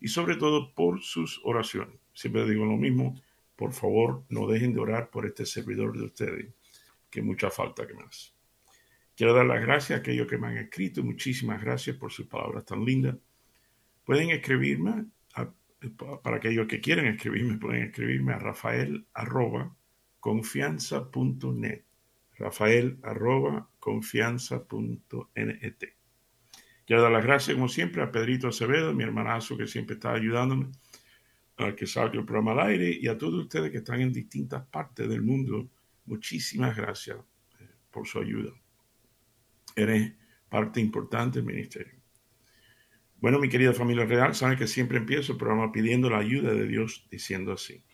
y sobre todo por sus oraciones. Siempre digo lo mismo, por favor no dejen de orar por este servidor de ustedes, que mucha falta que me hace. Quiero dar las gracias a aquellos que me han escrito, muchísimas gracias por sus palabras tan lindas. Pueden escribirme, para aquellos que quieren escribirme, pueden escribirme a rafael arroba confianza.net rafael arroba confianza.net Quiero dar las gracias, como siempre, a Pedrito Acevedo, mi hermanazo que siempre está ayudándome a que salga el programa al aire y a todos ustedes que están en distintas partes del mundo. Muchísimas gracias eh, por su ayuda. Eres parte importante del ministerio. Bueno, mi querida familia real, saben que siempre empiezo el programa pidiendo la ayuda de Dios, diciendo así.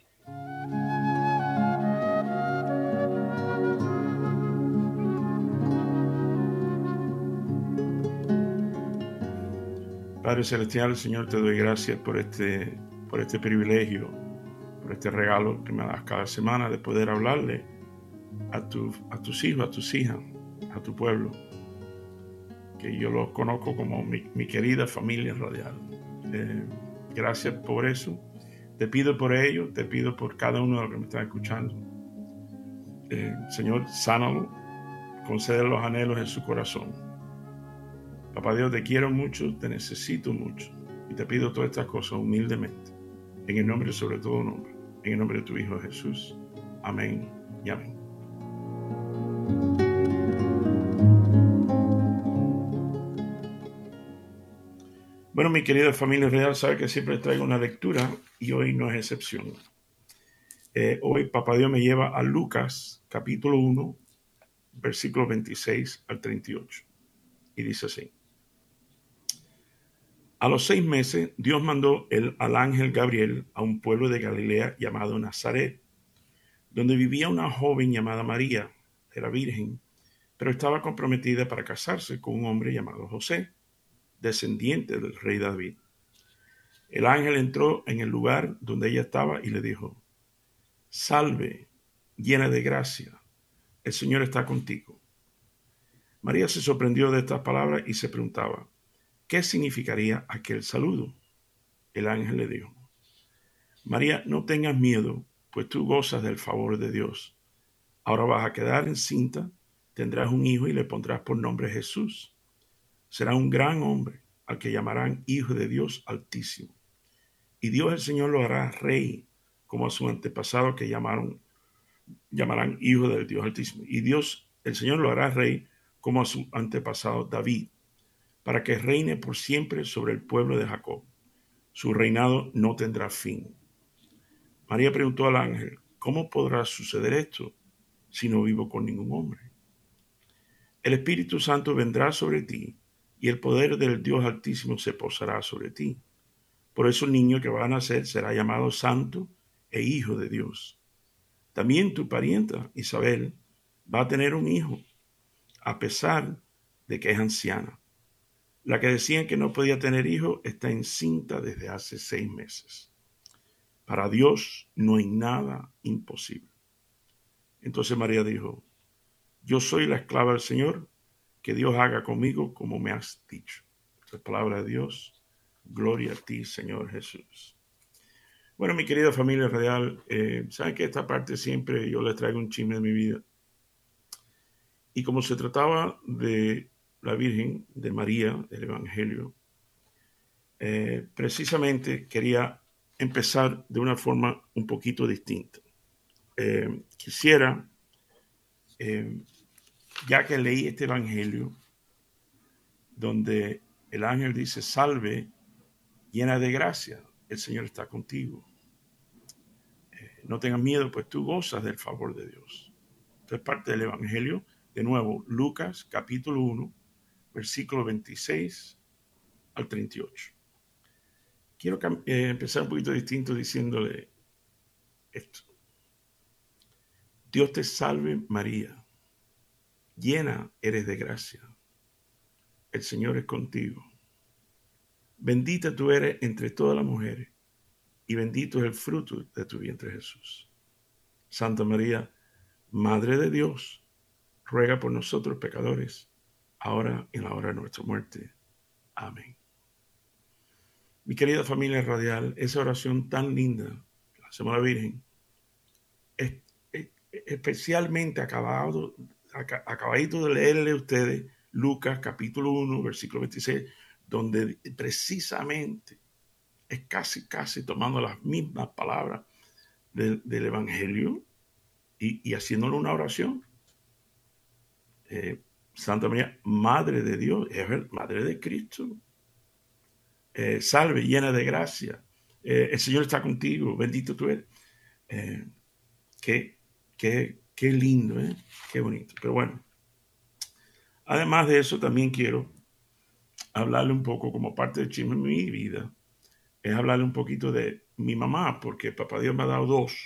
Padre Celestial, Señor, te doy gracias por este, por este privilegio, por este regalo que me das cada semana de poder hablarle a, tu, a tus hijos, a tus hijas, a tu pueblo, que yo los conozco como mi, querida familia radial. Eh, gracias por eso. Te pido por ellos, te pido por cada uno de los que me están escuchando. Eh, Señor, sánalo, concede los anhelos en su corazón Papá Dios, te quiero mucho, te necesito mucho y te pido todas estas cosas humildemente, en el nombre sobre todo nombre, en el nombre de tu Hijo Jesús. Amén y amén. Bueno, mi querida familia real, sabe que siempre traigo una lectura y hoy no es excepción. Eh, hoy Papá Dios me lleva a Lucas capítulo 1, versículo 26 al 38. Y dice así. A los seis meses, Dios mandó al ángel Gabriel a un pueblo de Galilea llamado Nazaret, donde vivía una joven llamada María, era virgen, pero estaba comprometida para casarse con un hombre llamado José, descendiente del rey David. El ángel entró en el lugar donde ella estaba y le dijo, Salve, llena de gracia, el Señor está contigo. María se sorprendió de estas palabras y se preguntaba, ¿Qué significaría aquel saludo? El ángel le dijo, María, no tengas miedo, pues tú gozas del favor de Dios. Ahora vas a quedar encinta, tendrás un hijo y le pondrás por nombre Jesús. Será un gran hombre al que llamarán Hijo de Dios Altísimo. Y Dios el Señor lo hará rey, como a su antepasado que llamaron, llamarán Hijo del Dios Altísimo. Y Dios el Señor lo hará rey, como a su antepasado David para que reine por siempre sobre el pueblo de Jacob. Su reinado no tendrá fin. María preguntó al ángel, ¿cómo podrá suceder esto si no vivo con ningún hombre? El Espíritu Santo vendrá sobre ti y el poder del Dios Altísimo se posará sobre ti. Por eso el niño que va a nacer será llamado Santo e Hijo de Dios. También tu parienta Isabel va a tener un hijo, a pesar de que es anciana la que decían que no podía tener hijo está encinta desde hace seis meses. Para Dios no hay nada imposible. Entonces María dijo, yo soy la esclava del Señor, que Dios haga conmigo como me has dicho. Esta es palabra de Dios. Gloria a ti, Señor Jesús. Bueno, mi querida familia real, eh, saben que esta parte siempre yo les traigo un chisme de mi vida. Y como se trataba de la Virgen de María del Evangelio, eh, precisamente quería empezar de una forma un poquito distinta. Eh, quisiera, eh, ya que leí este Evangelio, donde el ángel dice, salve, llena de gracia, el Señor está contigo. no tengas miedo, pues tú gozas del favor de Dios. Esto es parte del Evangelio. De nuevo, Lucas capítulo 1, versículo 26 al 38. quiero eh, empezar un poquito distinto diciéndole esto. Dios te salve María, llena eres de gracia. El Señor es contigo. Bendita tú eres entre todas las mujeres y bendito es el fruto de tu vientre Jesús. Santa María, Madre de Dios, ruega por nosotros pecadores, ahora y en la hora de nuestra muerte. Amén. Mi querida familia radial, esa oración tan linda la hacemos a la Virgen, es, especialmente acabado, acabadito de leerle a ustedes Lucas capítulo 1, versículo 26, donde precisamente es casi, casi tomando las mismas palabras del, Evangelio y, haciéndole una oración. Eh, Santa María, Madre de Dios, es Madre de Cristo. Eh, salve, llena de gracia. Eh, el Señor está contigo, bendito tú eres. qué, qué, qué lindo, qué bonito. Pero bueno, además de eso, también quiero hablarle un poco como parte del chisme de mi vida es hablarle un poquito de mi mamá, porque papá Dios me ha dado dos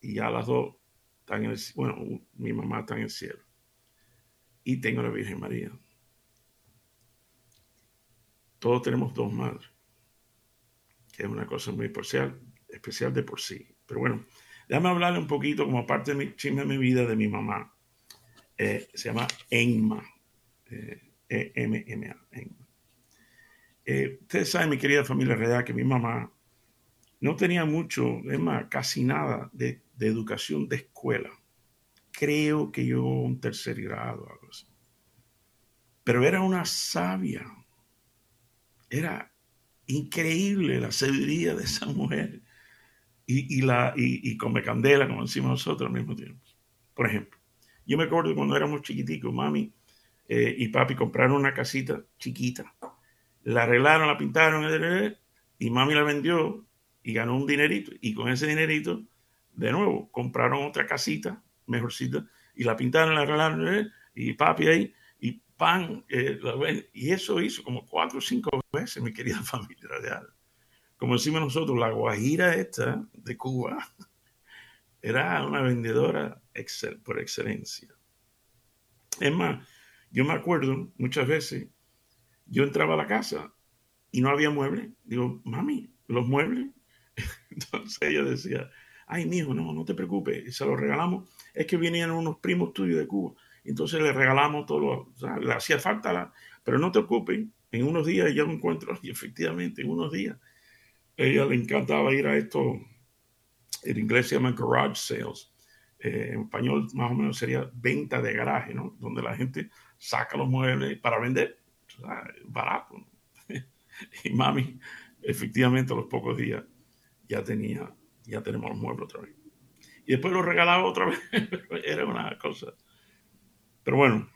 y ya las dos están en el bueno, mi mamá está en el cielo y tengo la Virgen María. Todos tenemos dos madres, que es una cosa muy especial, especial de por sí. Pero bueno, déjame hablarle un poquito como parte de mi chisme de mi vida de mi mamá. Eh, se llama Enma, eh, E-M-M-A, Enma. Eh, ustedes saben, mi querida familia real, que mi mamá no tenía mucho, es más, casi nada de, educación de escuela. Creo que yo un tercer grado, algo así. Pero era una sabia. Era increíble la sabiduría de esa mujer. Y, la, y, come candela, como decimos nosotros al mismo tiempo. Por ejemplo, yo me acuerdo cuando éramos chiquiticos, mami eh, y papi compraron una casita chiquita la arreglaron, la pintaron, y mami la vendió y ganó un dinerito. Y con ese dinerito, de nuevo, compraron otra casita, mejorcita, y la pintaron, la arreglaron, y papi ahí, y pan, eh, y eso hizo como cuatro o cinco veces, mi querida familia real. Como decimos nosotros, la guajira esta de Cuba era una vendedora por excelencia. Es más, yo me acuerdo muchas veces yo entraba a la casa y no había muebles. Digo, mami, los muebles. Entonces ella decía, ay, mijo, no, no te preocupes, se los regalamos. Es que venían unos primos tuyos de Cuba. Entonces le regalamos todo, o sea, le hacía falta, la, pero no te preocupes, en unos días ya lo encuentro. Y efectivamente, en unos días, ella le encantaba ir a esto, en inglés se llaman garage sales. Eh, en español más o menos sería venta de garaje, ¿no? Donde la gente saca los muebles para vender barato. y mami, efectivamente, a los pocos días ya tenía, ya tenemos los muebles otra vez. Y después los regalaba otra vez. Era una cosa. Pero bueno,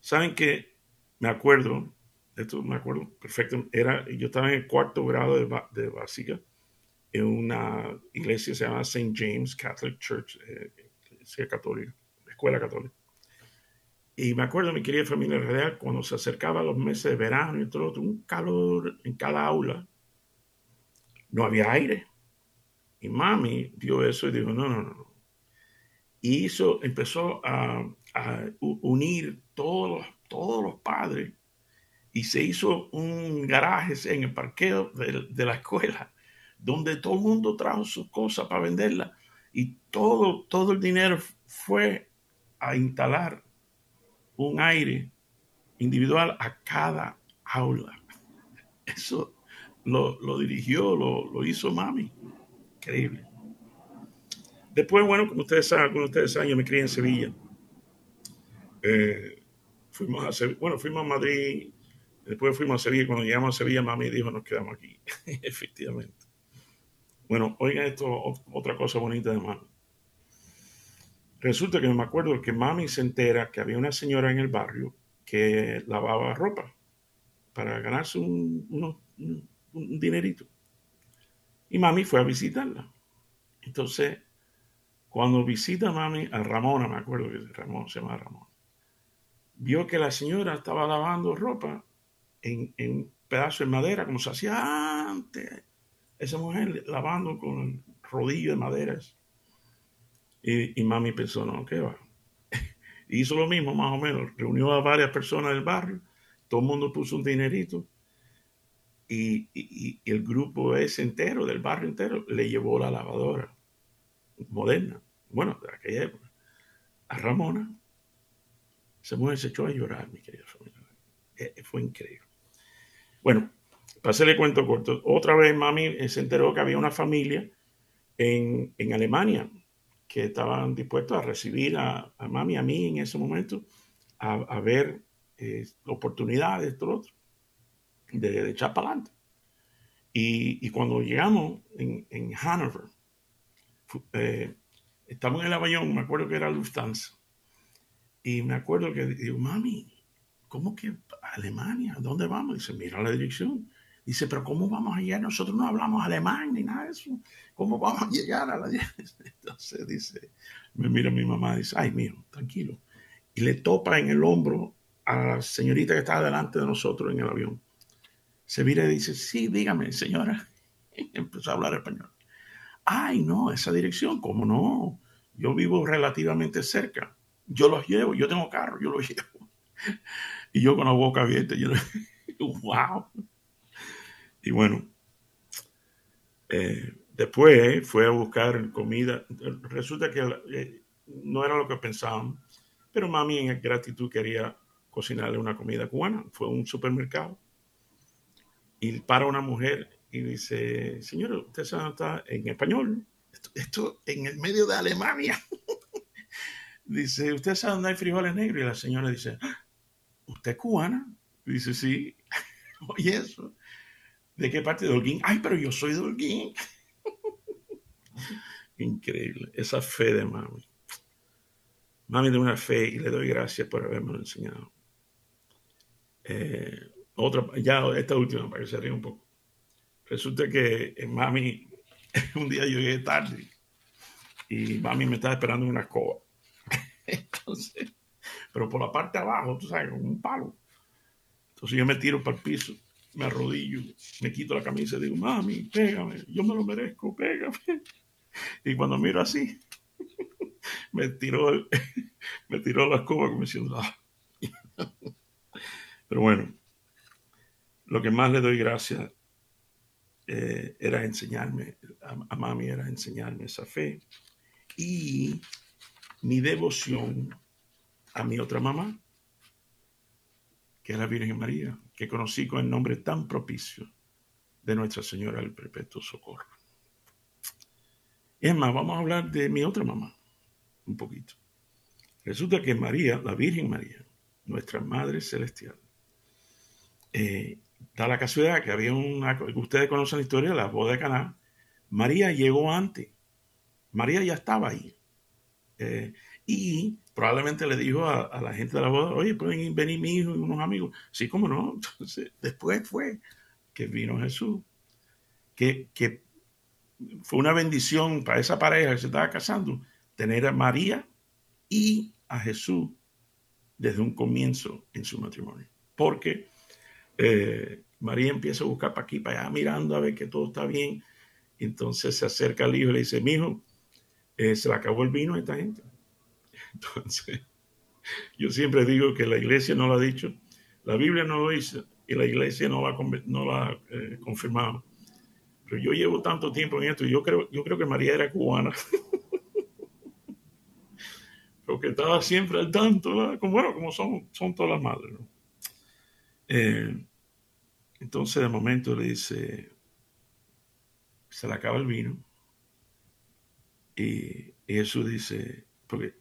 saben que me acuerdo, esto me acuerdo perfecto, era, yo estaba en el cuarto grado de, de básica en una iglesia que se llama St. James Catholic Church, eh, católica, escuela católica. Y me acuerdo, mi querida familia real, cuando se acercaba los meses de verano y todo, un calor en cada aula, no había aire. Y mami vio eso y dijo, no, no, no. Y hizo, empezó a, unir todos, todos los padres y se hizo un garaje en el parqueo de, la escuela, donde todo el mundo trajo sus cosas para venderlas y todo, todo el dinero fue a instalar un aire individual a cada aula. Eso lo, dirigió, lo, hizo mami. Increíble. Después, bueno, como ustedes saben, como ustedes saben, yo me crié en Sevilla. Eh, fuimos a bueno, fuimos a Madrid, después fuimos a Sevilla. Cuando llegamos a Sevilla, mami dijo, nos quedamos aquí. Efectivamente. Bueno, oigan esto, otra cosa bonita de mami. Resulta que me acuerdo que mami se entera que había una señora en el barrio que lavaba ropa para ganarse un, dinerito. Y mami fue a visitarla. Entonces, cuando visita mami a Ramona, me acuerdo que Ramón se llama Ramón, vio que la señora estaba lavando ropa en, pedazos de madera, como se hacía antes. Esa mujer lavando con el rodillo de maderas. Y, y mami pensó, no, ¿qué va? hizo lo mismo, más o menos. Reunió a varias personas del barrio, todo el mundo puso un dinerito. Y, el grupo ese entero, del barrio entero, le llevó la lavadora moderna, bueno, de aquella época, a Ramona. Esa mujer se echó a llorar, mi querida familia. Eh, eh, fue increíble. Bueno, para hacerle cuento corto, otra vez mami se enteró que había una familia en, en Alemania que estaban dispuestos a recibir a, a mami, a mí en ese momento, a, ver eh, oportunidades, todo otro, de, de, echar para adelante. Y, y, cuando llegamos en, en Hanover, eh, estamos en el avión, me acuerdo que era Lufthansa, y me acuerdo que digo, mami, ¿cómo que Alemania? ¿Dónde vamos? Dice, mira la dirección. Dice, pero ¿cómo vamos a llegar? Nosotros no hablamos alemán ni nada de eso. ¿Cómo vamos a llegar a la... Entonces dice, me mira mi mamá dice, ay, mío, tranquilo. Y le topa en el hombro a la señorita que estaba delante de nosotros en el avión. Se mira y dice, sí, dígame, señora. Y empezó a hablar español. Ay, no, esa dirección, ¿cómo no? Yo vivo relativamente cerca. Yo los llevo, yo tengo carro, yo los llevo. Y yo con la boca abierta, yo, wow. Y bueno, eh, después fue a buscar comida. Resulta que eh, no era lo que pensábamos, pero mami en gratitud quería cocinarle una comida cubana. Fue a un supermercado y para una mujer y dice, señora, usted sabe está en español. Esto, en el medio de Alemania. dice, ¿usted sabe dónde hay frijoles negros? Y la señora dice, ah, ¿usted es cubana? dice, sí. Oye, eso. ¿De qué parte de Holguín? Ay, pero yo soy de Holguín. Increíble. Esa fe de mami. Mami de una fe y le doy gracias por haberme enseñado. Eh, otra, ya esta última, para que se ríe un poco. Resulta que eh, mami, un día llegué tarde y mami me estaba esperando en una escoba. Entonces, pero por la parte de abajo, tú sabes, con un palo. Entonces yo me tiro para el piso me arrodillo, me quito la camisa y digo, mami, pégame, yo me lo merezco, pégame. Y cuando miro así, me tiró, me tiró la escoba como diciendo, ah". Pero bueno, lo que más le doy gracias eh, era enseñarme, a, a, mami era enseñarme esa fe y mi devoción a mi otra mamá, que es la Virgen María que conocí con el nombre tan propicio de Nuestra Señora del Perpetuo Socorro. Es más, vamos a hablar de mi otra mamá, un poquito. Resulta que María, la Virgen María, nuestra Madre Celestial, eh, da la casualidad que había una, ustedes conocen la historia de la boda de Caná, María llegó antes, María ya estaba ahí. Eh, y probablemente le dijo a, la gente de la boda, oye, pueden venir mi hijo y unos amigos. Sí, cómo no. Entonces, después fue que vino Jesús, que, que fue una bendición para esa pareja que se estaba casando, tener a María y a Jesús desde un comienzo en su matrimonio. Porque eh, María empieza a buscar para aquí, para allá, mirando a ver que todo está bien. Entonces se acerca al hijo y le dice, mi hijo, eh, se le acabó el vino a esta gente. Entonces, yo siempre digo que la iglesia no lo ha dicho, la Biblia no lo dice y la iglesia no lo ha, no ha eh, confirmado. Pero yo llevo tanto tiempo en esto y yo creo, yo creo que María era cubana. Porque estaba siempre al tanto, como, bueno, como son, son todas las madres. Eh, entonces de momento le dice, se le acaba el vino. Y, Jesús dice, porque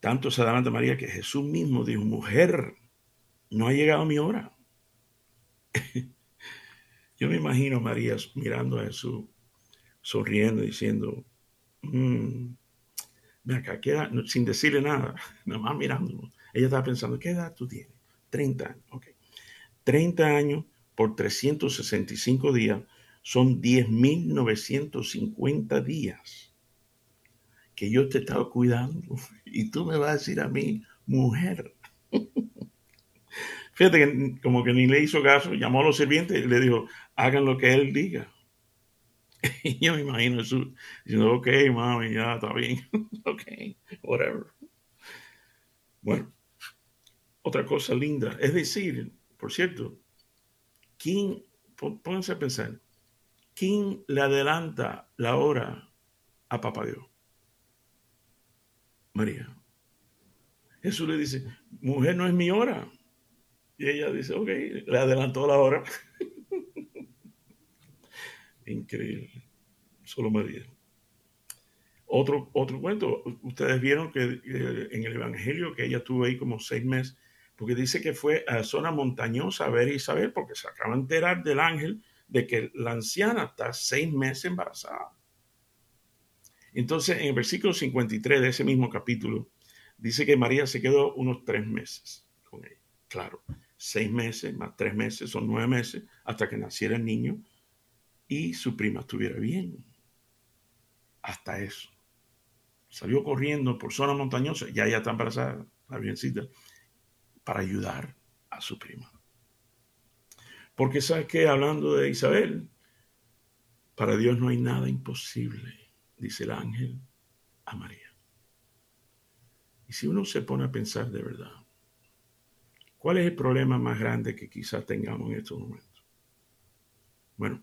tanto se daban de María que Jesús mismo dijo, mujer, no ha llegado mi hora. Yo me imagino a María mirando a Jesús, sonriendo, diciendo, mmm, acá, sin decirle nada, nada más mirándolo. Ella estaba pensando, ¿qué edad tú tienes? 30 años, ok. 30 años por 365 días son 10.950 días que yo te he estado cuidando y tú me vas a decir a mí, mujer. Fíjate que como que ni le hizo caso, llamó a los sirvientes y le dijo, hagan lo que él diga. Y yo me imagino eso diciendo, ok, mami, ya está bien. ok, whatever. Bueno, otra cosa linda, es decir, por cierto, ¿quién, pónganse a pensar, quién le adelanta la hora a Papá Dios? María. Jesús le dice, mujer no es mi hora. Y ella dice, ok, le adelantó la hora. Increíble. Solo María. Otro, otro cuento, ustedes vieron que en el Evangelio que ella estuvo ahí como seis meses, porque dice que fue a zona montañosa a ver a Isabel, porque se acaba de enterar del ángel de que la anciana está seis meses embarazada. Entonces, en el versículo 53 de ese mismo capítulo, dice que María se quedó unos tres meses con ella. Claro, seis meses más tres meses son nueve meses hasta que naciera el niño y su prima estuviera bien. Hasta eso. Salió corriendo por zona montañosa, ya ya está embarazada, la biencita, para ayudar a su prima. Porque sabes que hablando de Isabel, para Dios no hay nada imposible, dice el ángel a María. Y si uno se pone a pensar de verdad, ¿cuál es el problema más grande que quizás tengamos en estos momentos? Bueno,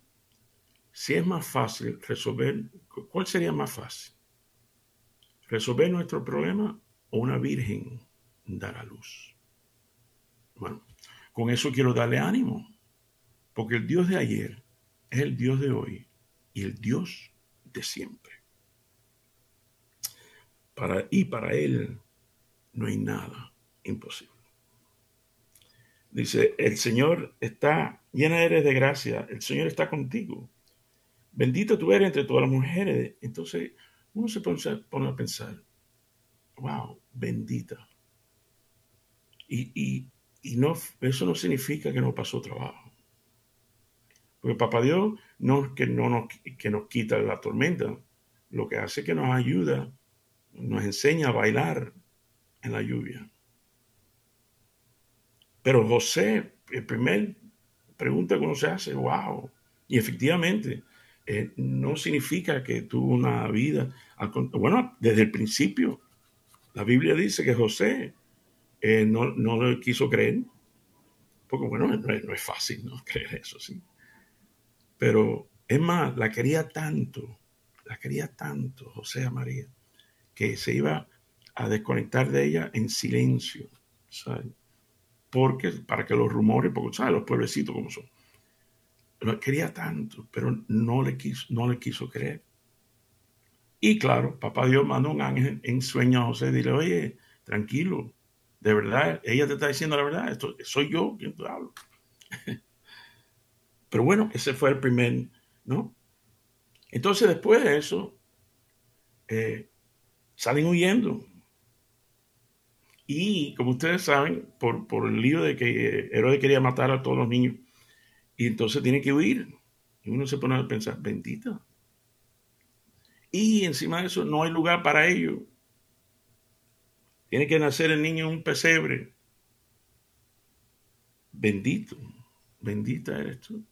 si es más fácil resolver, ¿cuál sería más fácil? ¿Resolver nuestro problema o una virgen dar a luz? Bueno, con eso quiero darle ánimo, porque el Dios de ayer es el Dios de hoy y el Dios de siempre. Para, y para Él no hay nada imposible. Dice, el Señor está, llena eres de gracia, el Señor está contigo. Bendito tú eres entre todas las mujeres. Entonces uno se pone, a pensar, wow, bendita. Y, no, eso no significa que no pasó trabajo. Porque Papá Dios no es que, no nos, que nos quita la tormenta, lo que hace es que nos ayuda, nos enseña a bailar en la lluvia. Pero José, el primer pregunta que uno se hace, wow. Y efectivamente, eh, no significa que tuvo una vida. Bueno, desde el principio, la Biblia dice que José eh, no, no quiso creer. Porque bueno, no, es fácil ¿no? creer eso, sí. Pero es más, la quería tanto, la quería tanto José María, que se iba a desconectar de ella en silencio, ¿sabes? Porque, para que los rumores, porque, ¿sabes? Los pueblecitos como son. Lo quería tanto, pero no le quiso, no le quiso creer. Y claro, papá Dios mandó un ángel en sueño a José y dile, oye, tranquilo, de verdad, ella te está diciendo la verdad, esto, soy yo quien te hablo. Pero bueno, ese fue el primer, ¿no? Entonces después de eso, eh, salen huyendo. Y como ustedes saben, por, por el lío de que Herodes quería matar a todos los niños, y entonces tiene que huir. Y uno se pone a pensar, bendita. Y encima de eso no hay lugar para ellos. Tiene que nacer el niño un pesebre. Bendito, bendita eres tú.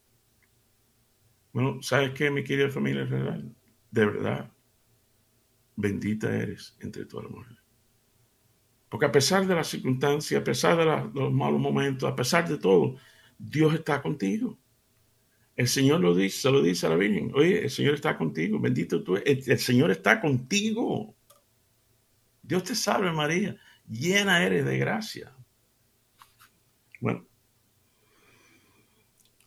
Bueno, ¿sabes qué, mi querida familia real? De verdad, bendita eres entre todas las mujeres. Porque a pesar de las circunstancias, a pesar de, los malos momentos, a pesar de todo, Dios está contigo. El Señor lo dice, se lo dice a la Virgen. Oye, el Señor está contigo. Bendito tú. El Señor está contigo. Dios te salve, María. Llena eres de gracia. Bueno.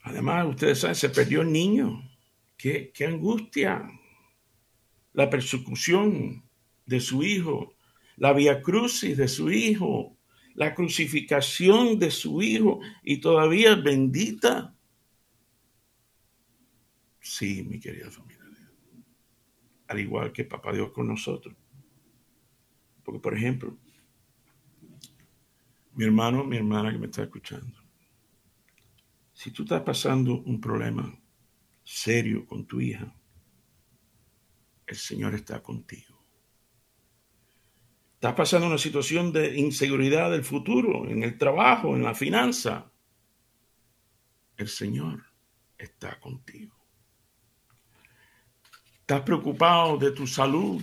Además, ustedes saben, se perdió el niño. Qué, qué angustia. La persecución de su hijo la vía crucis de su Hijo, la crucificación de su Hijo y todavía bendita. Sí, mi querida familia. Al igual que Papá Dios con nosotros. Porque, por ejemplo, mi hermano, mi hermana que me está escuchando, si tú estás pasando un problema serio con tu hija, el Señor está contigo. Estás pasando una situación de inseguridad del futuro, en el trabajo, en la finanza. El Señor está contigo. Estás preocupado de tu salud.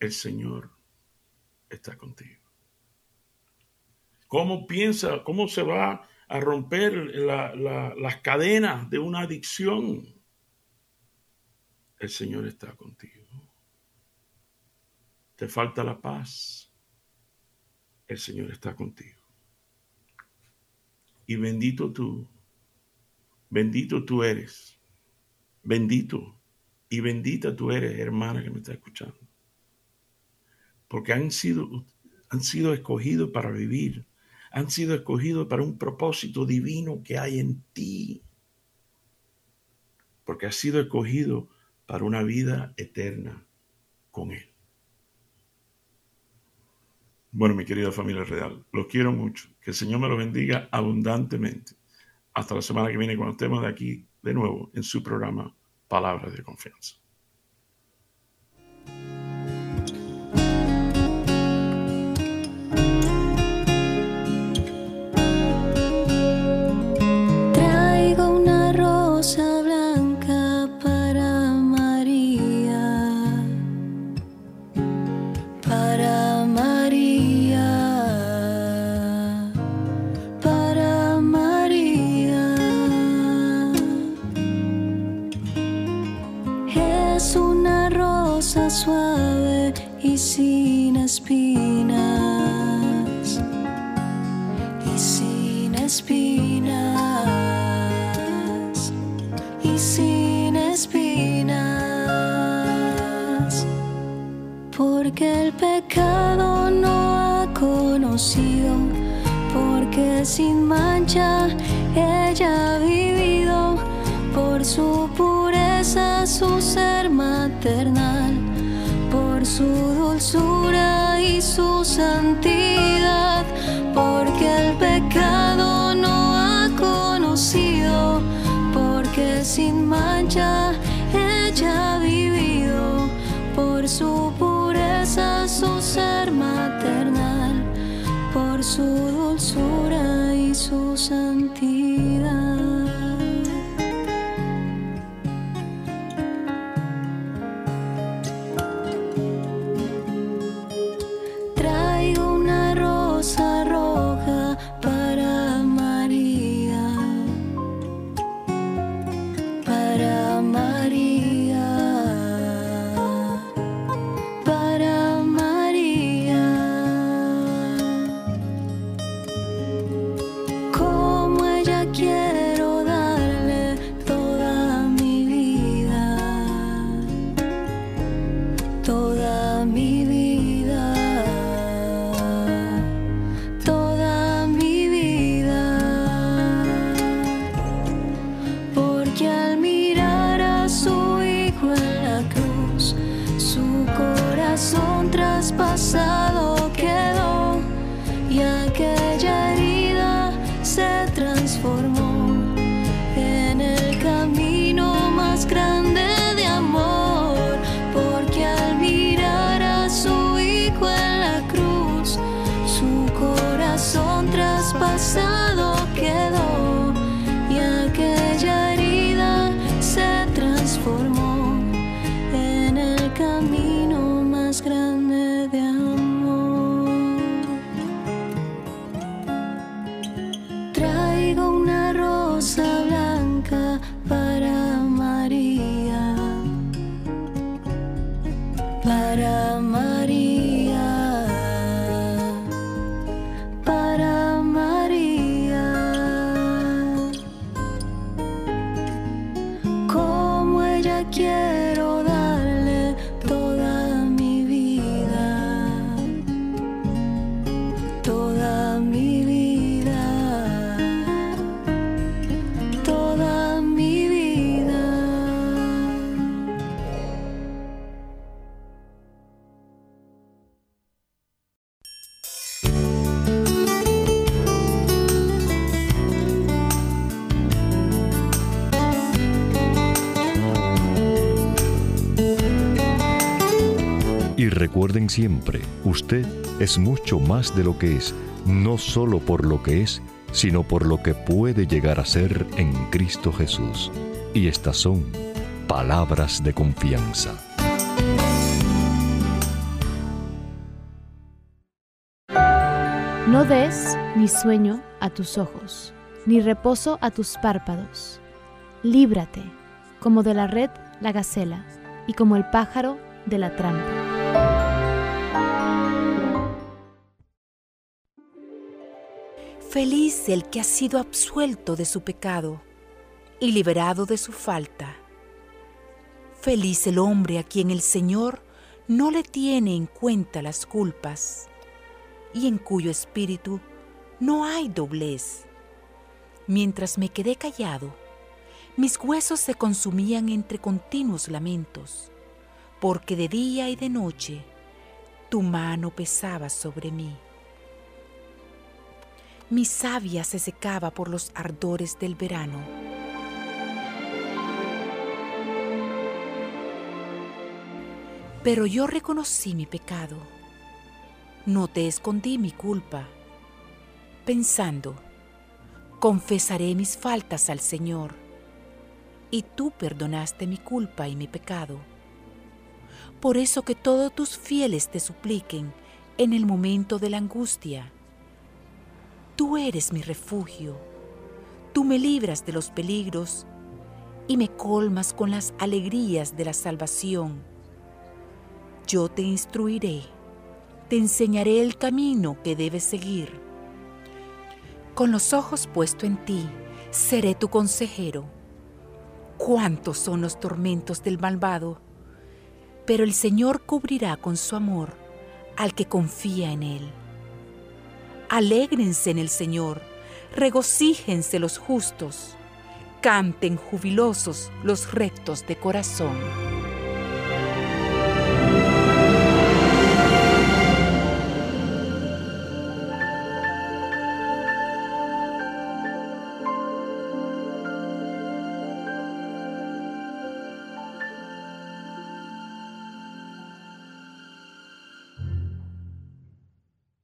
El Señor está contigo. ¿Cómo piensa, cómo se va a romper las cadenas de una adicción? El Señor está contigo te falta la paz, el Señor está contigo. Y bendito tú, bendito tú eres, bendito y bendita tú eres, hermana que me está escuchando. Porque han sido, han sido escogidos para vivir, han sido escogidos para un propósito divino que hay en ti. Porque has sido escogido para una vida eterna con Él. Bueno, mi querida familia real, los quiero mucho. Que el Señor me los bendiga abundantemente. Hasta la semana que viene cuando estemos de aquí de nuevo en su programa Palabras de Confianza. Sin mancha. Ella ha vivido por su pureza, su ser maternal, por su dulzura y su santidad, porque el pecado no ha conocido, porque sin mancha ella ha vivido por su pureza, su ser maternal, por su dulzura su santidad. Para recuerden siempre, usted es mucho más de lo que es, no solo por lo que es, sino por lo que puede llegar a ser en Cristo Jesús. Y estas son palabras de confianza. No des ni sueño a tus ojos, ni reposo a tus párpados. Líbrate, como de la red la gacela, y como el pájaro de la trampa. Feliz el que ha sido absuelto de su pecado y liberado de su falta. Feliz el hombre a quien el Señor no le tiene en cuenta las culpas y en cuyo espíritu no hay doblez. Mientras me quedé callado, mis huesos se consumían entre continuos lamentos, porque de día y de noche tu mano pesaba sobre mí. Mi savia se secaba por los ardores del verano. Pero yo reconocí mi pecado. No te escondí mi culpa, pensando, confesaré mis faltas al Señor y tú perdonaste mi culpa y mi pecado. Por eso que todos tus fieles te supliquen en el momento de la angustia. Tú eres mi refugio, tú me libras de los peligros y me colmas con las alegrías de la salvación. Yo te instruiré, te enseñaré el camino que debes seguir. Con los ojos puestos en ti, seré tu consejero cuántos son los tormentos del malvado, pero el Señor cubrirá con su amor al que confía en Él. Alégrense en el Señor, regocíjense los justos, canten jubilosos los rectos de corazón.